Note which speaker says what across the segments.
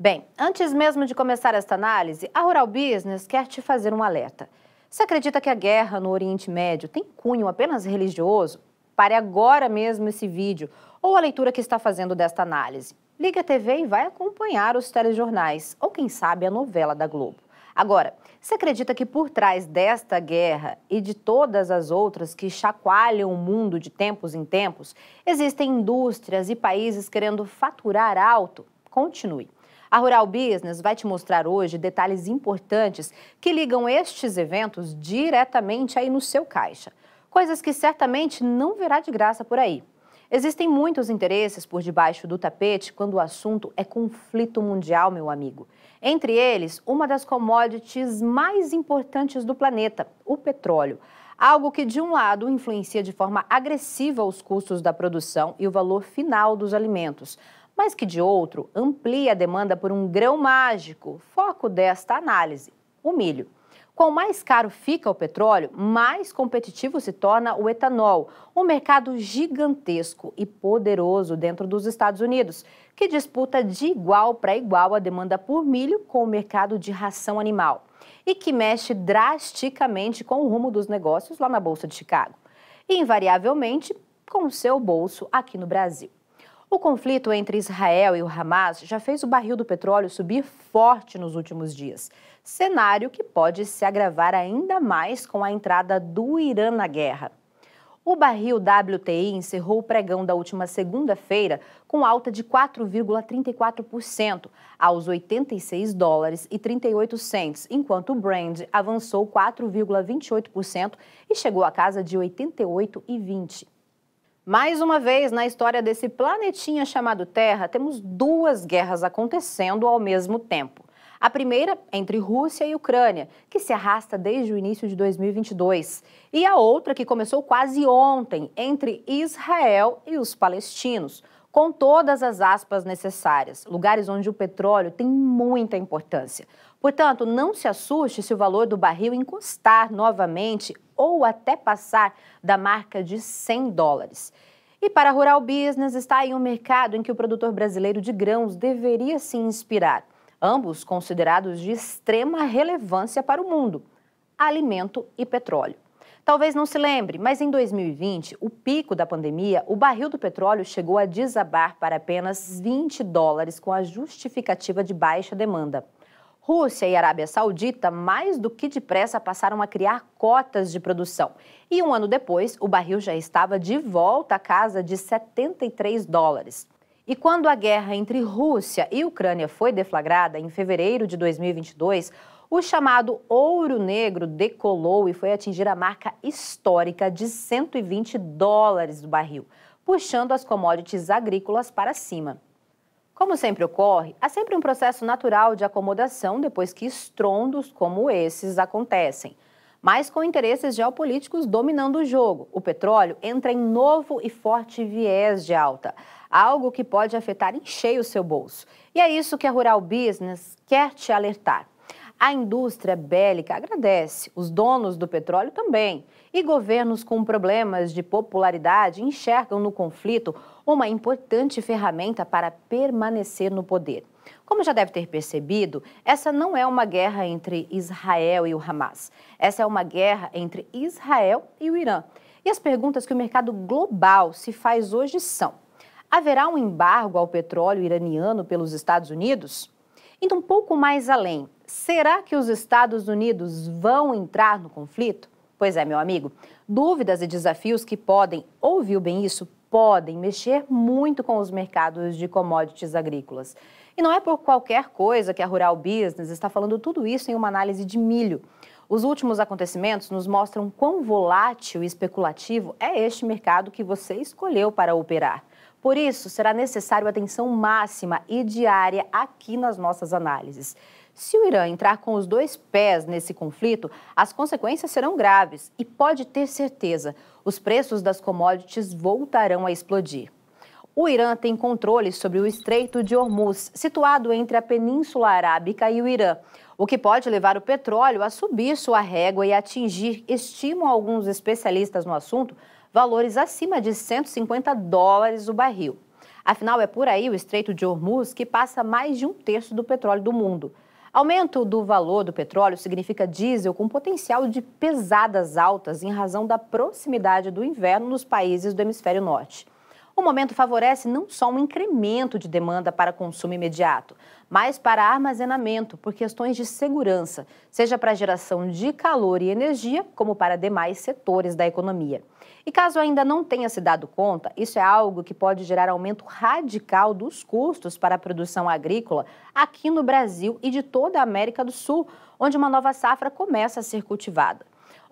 Speaker 1: Bem, antes mesmo de começar esta análise, a Rural Business quer te fazer um alerta. Você acredita que a guerra no Oriente Médio tem cunho apenas religioso? Pare agora mesmo esse vídeo ou a leitura que está fazendo desta análise. Liga a TV e vai acompanhar os telejornais ou, quem sabe, a novela da Globo. Agora, você acredita que por trás desta guerra e de todas as outras que chacoalham o mundo de tempos em tempos, existem indústrias e países querendo faturar alto? Continue. A Rural Business vai te mostrar hoje detalhes importantes que ligam estes eventos diretamente aí no seu caixa. Coisas que certamente não verá de graça por aí. Existem muitos interesses por debaixo do tapete quando o assunto é conflito mundial, meu amigo. Entre eles, uma das commodities mais importantes do planeta, o petróleo. Algo que, de um lado, influencia de forma agressiva os custos da produção e o valor final dos alimentos, mas que, de outro, amplia a demanda por um grão mágico, foco desta análise, o milho. Quanto mais caro fica o petróleo, mais competitivo se torna o etanol, um mercado gigantesco e poderoso dentro dos Estados Unidos, que disputa de igual para igual a demanda por milho com o mercado de ração animal e que mexe drasticamente com o rumo dos negócios lá na Bolsa de Chicago e, invariavelmente, com o seu bolso aqui no Brasil. O conflito entre Israel e o Hamas já fez o barril do petróleo subir forte nos últimos dias, cenário que pode se agravar ainda mais com a entrada do Irã na guerra. O barril WTI encerrou o pregão da última segunda-feira com alta de 4,34% aos 86 dólares e 38 cents, enquanto o Brand avançou 4,28% e chegou à casa de 88,20. Mais uma vez, na história desse planetinha chamado Terra, temos duas guerras acontecendo ao mesmo tempo. A primeira entre Rússia e Ucrânia, que se arrasta desde o início de 2022, e a outra que começou quase ontem entre Israel e os palestinos, com todas as aspas necessárias, lugares onde o petróleo tem muita importância. Portanto, não se assuste se o valor do barril encostar novamente ou até passar da marca de 100 dólares. E para a Rural Business está em um mercado em que o produtor brasileiro de grãos deveria se inspirar, ambos considerados de extrema relevância para o mundo: alimento e petróleo. Talvez não se lembre, mas em 2020, o pico da pandemia, o barril do petróleo chegou a desabar para apenas 20 dólares com a justificativa de baixa demanda. Rússia e Arábia Saudita, mais do que depressa, passaram a criar cotas de produção. E um ano depois, o barril já estava de volta à casa de 73 dólares. E quando a guerra entre Rússia e Ucrânia foi deflagrada em fevereiro de 2022, o chamado ouro negro decolou e foi atingir a marca histórica de 120 dólares do barril, puxando as commodities agrícolas para cima. Como sempre ocorre, há sempre um processo natural de acomodação depois que estrondos como esses acontecem. Mas com interesses geopolíticos dominando o jogo, o petróleo entra em novo e forte viés de alta, algo que pode afetar em cheio o seu bolso. E é isso que a Rural Business quer te alertar. A indústria bélica agradece, os donos do petróleo também. E governos com problemas de popularidade enxergam no conflito uma importante ferramenta para permanecer no poder. Como já deve ter percebido, essa não é uma guerra entre Israel e o Hamas. Essa é uma guerra entre Israel e o Irã. E as perguntas que o mercado global se faz hoje são: haverá um embargo ao petróleo iraniano pelos Estados Unidos? Indo um pouco mais além, será que os Estados Unidos vão entrar no conflito? Pois é, meu amigo, dúvidas e desafios que podem, ouviu bem isso, podem mexer muito com os mercados de commodities agrícolas. E não é por qualquer coisa que a Rural Business está falando tudo isso em uma análise de milho. Os últimos acontecimentos nos mostram quão volátil e especulativo é este mercado que você escolheu para operar. Por isso, será necessário atenção máxima e diária aqui nas nossas análises. Se o Irã entrar com os dois pés nesse conflito, as consequências serão graves e pode ter certeza, os preços das commodities voltarão a explodir. O Irã tem controle sobre o Estreito de Hormuz, situado entre a Península Arábica e o Irã, o que pode levar o petróleo a subir sua régua e atingir, estimam alguns especialistas no assunto, valores acima de 150 dólares o barril. Afinal, é por aí o Estreito de Hormuz que passa mais de um terço do petróleo do mundo. Aumento do valor do petróleo significa diesel com potencial de pesadas altas em razão da proximidade do inverno nos países do hemisfério norte. O momento favorece não só um incremento de demanda para consumo imediato, mas para armazenamento por questões de segurança, seja para geração de calor e energia, como para demais setores da economia. E caso ainda não tenha se dado conta, isso é algo que pode gerar aumento radical dos custos para a produção agrícola aqui no Brasil e de toda a América do Sul, onde uma nova safra começa a ser cultivada.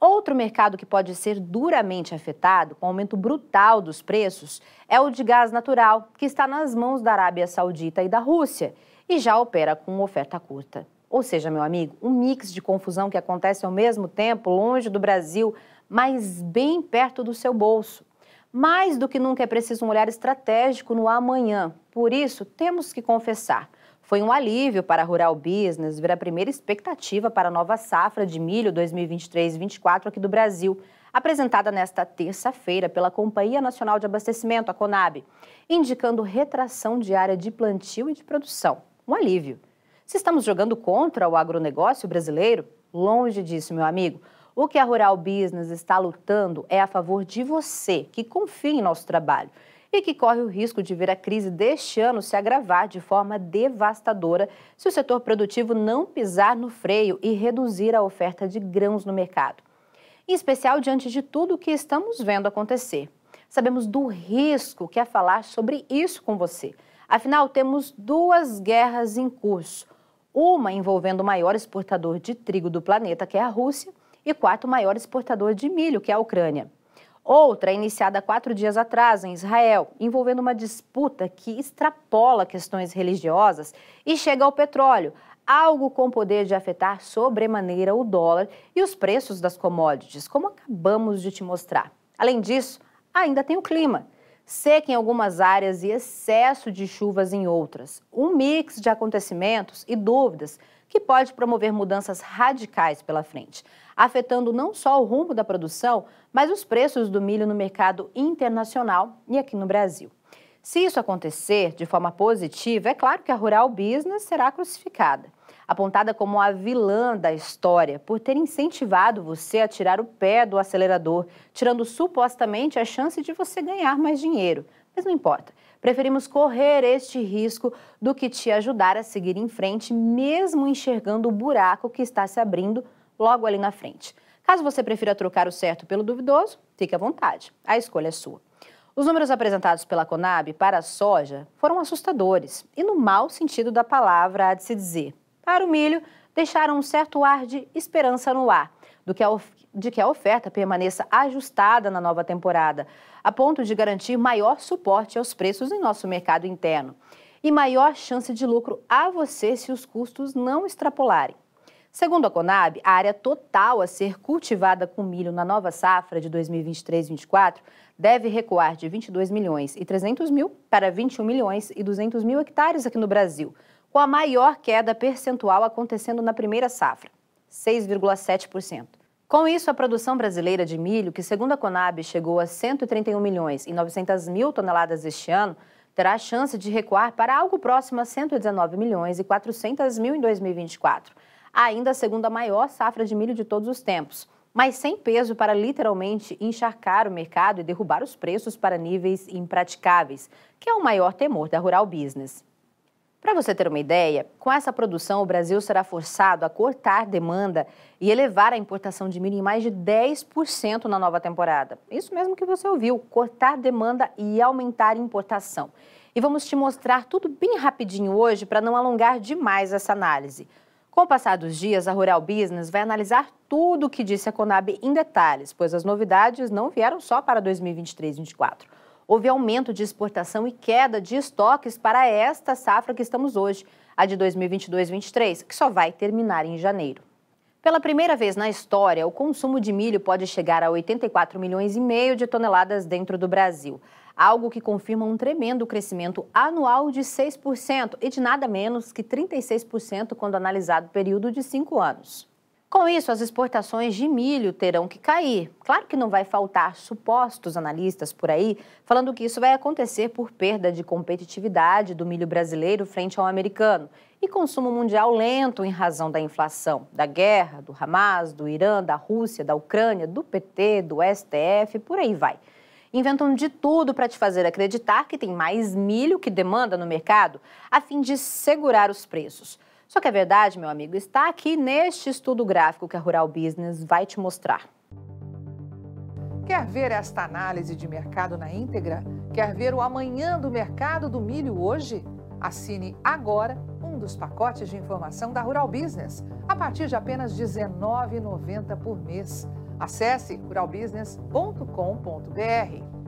Speaker 1: Outro mercado que pode ser duramente afetado com aumento brutal dos preços é o de gás natural, que está nas mãos da Arábia Saudita e da Rússia e já opera com oferta curta. Ou seja, meu amigo, um mix de confusão que acontece ao mesmo tempo longe do Brasil, mas bem perto do seu bolso. Mais do que nunca é preciso um olhar estratégico no amanhã. Por isso, temos que confessar foi um alívio para a Rural Business ver a primeira expectativa para a nova safra de milho 2023-24 aqui do Brasil, apresentada nesta terça-feira pela Companhia Nacional de Abastecimento, a Conab, indicando retração diária de plantio e de produção. Um alívio. Se estamos jogando contra o agronegócio brasileiro, longe disso, meu amigo. O que a Rural Business está lutando é a favor de você, que confia em nosso trabalho e que corre o risco de ver a crise deste ano se agravar de forma devastadora se o setor produtivo não pisar no freio e reduzir a oferta de grãos no mercado. Em especial diante de tudo o que estamos vendo acontecer. Sabemos do risco que é falar sobre isso com você. Afinal, temos duas guerras em curso. Uma envolvendo o maior exportador de trigo do planeta, que é a Rússia, e quarto maior exportador de milho, que é a Ucrânia. Outra, iniciada quatro dias atrás em Israel, envolvendo uma disputa que extrapola questões religiosas e chega ao petróleo, algo com poder de afetar sobremaneira o dólar e os preços das commodities, como acabamos de te mostrar. Além disso, ainda tem o clima. Seca em algumas áreas e excesso de chuvas em outras. Um mix de acontecimentos e dúvidas que pode promover mudanças radicais pela frente, afetando não só o rumo da produção, mas os preços do milho no mercado internacional e aqui no Brasil. Se isso acontecer de forma positiva, é claro que a Rural Business será crucificada, apontada como a vilã da história por ter incentivado você a tirar o pé do acelerador, tirando supostamente a chance de você ganhar mais dinheiro. Mas não importa. Preferimos correr este risco do que te ajudar a seguir em frente, mesmo enxergando o buraco que está se abrindo logo ali na frente. Caso você prefira trocar o certo pelo duvidoso, fique à vontade. A escolha é sua. Os números apresentados pela Conab para a soja foram assustadores e, no mau sentido da palavra, há de se dizer. Para o milho, deixaram um certo ar de esperança no ar, que a de que a oferta permaneça ajustada na nova temporada, a ponto de garantir maior suporte aos preços em nosso mercado interno e maior chance de lucro a você se os custos não extrapolarem. Segundo a Conab, a área total a ser cultivada com milho na nova safra de 2023-24 deve recuar de 22 milhões e 300 mil para 21 milhões e 200 mil hectares aqui no Brasil, com a maior queda percentual acontecendo na primeira safra, 6,7%. Com isso, a produção brasileira de milho, que segundo a Conab chegou a 131 milhões e 900 mil toneladas este ano, terá a chance de recuar para algo próximo a 119 milhões e 400 mil em 2024, ainda a segunda maior safra de milho de todos os tempos, mas sem peso para literalmente encharcar o mercado e derrubar os preços para níveis impraticáveis, que é o maior temor da rural business. Para você ter uma ideia, com essa produção, o Brasil será forçado a cortar demanda e elevar a importação de milho em mais de 10% na nova temporada. Isso mesmo que você ouviu, cortar demanda e aumentar importação. E vamos te mostrar tudo bem rapidinho hoje para não alongar demais essa análise. Com o passar dos dias, a Rural Business vai analisar tudo o que disse a Conab em detalhes, pois as novidades não vieram só para 2023-24 houve aumento de exportação e queda de estoques para esta safra que estamos hoje, a de 2022-23, que só vai terminar em janeiro. Pela primeira vez na história, o consumo de milho pode chegar a 84 milhões e meio de toneladas dentro do Brasil, algo que confirma um tremendo crescimento anual de 6% e de nada menos que 36% quando analisado o período de cinco anos. Com isso, as exportações de milho terão que cair. Claro que não vai faltar supostos analistas por aí falando que isso vai acontecer por perda de competitividade do milho brasileiro frente ao americano e consumo mundial lento em razão da inflação, da guerra, do Hamas, do Irã, da Rússia, da Ucrânia, do PT, do STF, por aí vai. Inventam de tudo para te fazer acreditar que tem mais milho que demanda no mercado, a fim de segurar os preços. Só que a verdade, meu amigo, está aqui neste estudo gráfico que a Rural Business vai te mostrar.
Speaker 2: Quer ver esta análise de mercado na íntegra? Quer ver o amanhã do mercado do milho hoje? Assine agora um dos pacotes de informação da Rural Business, a partir de apenas R$ 19,90 por mês. Acesse ruralbusiness.com.br.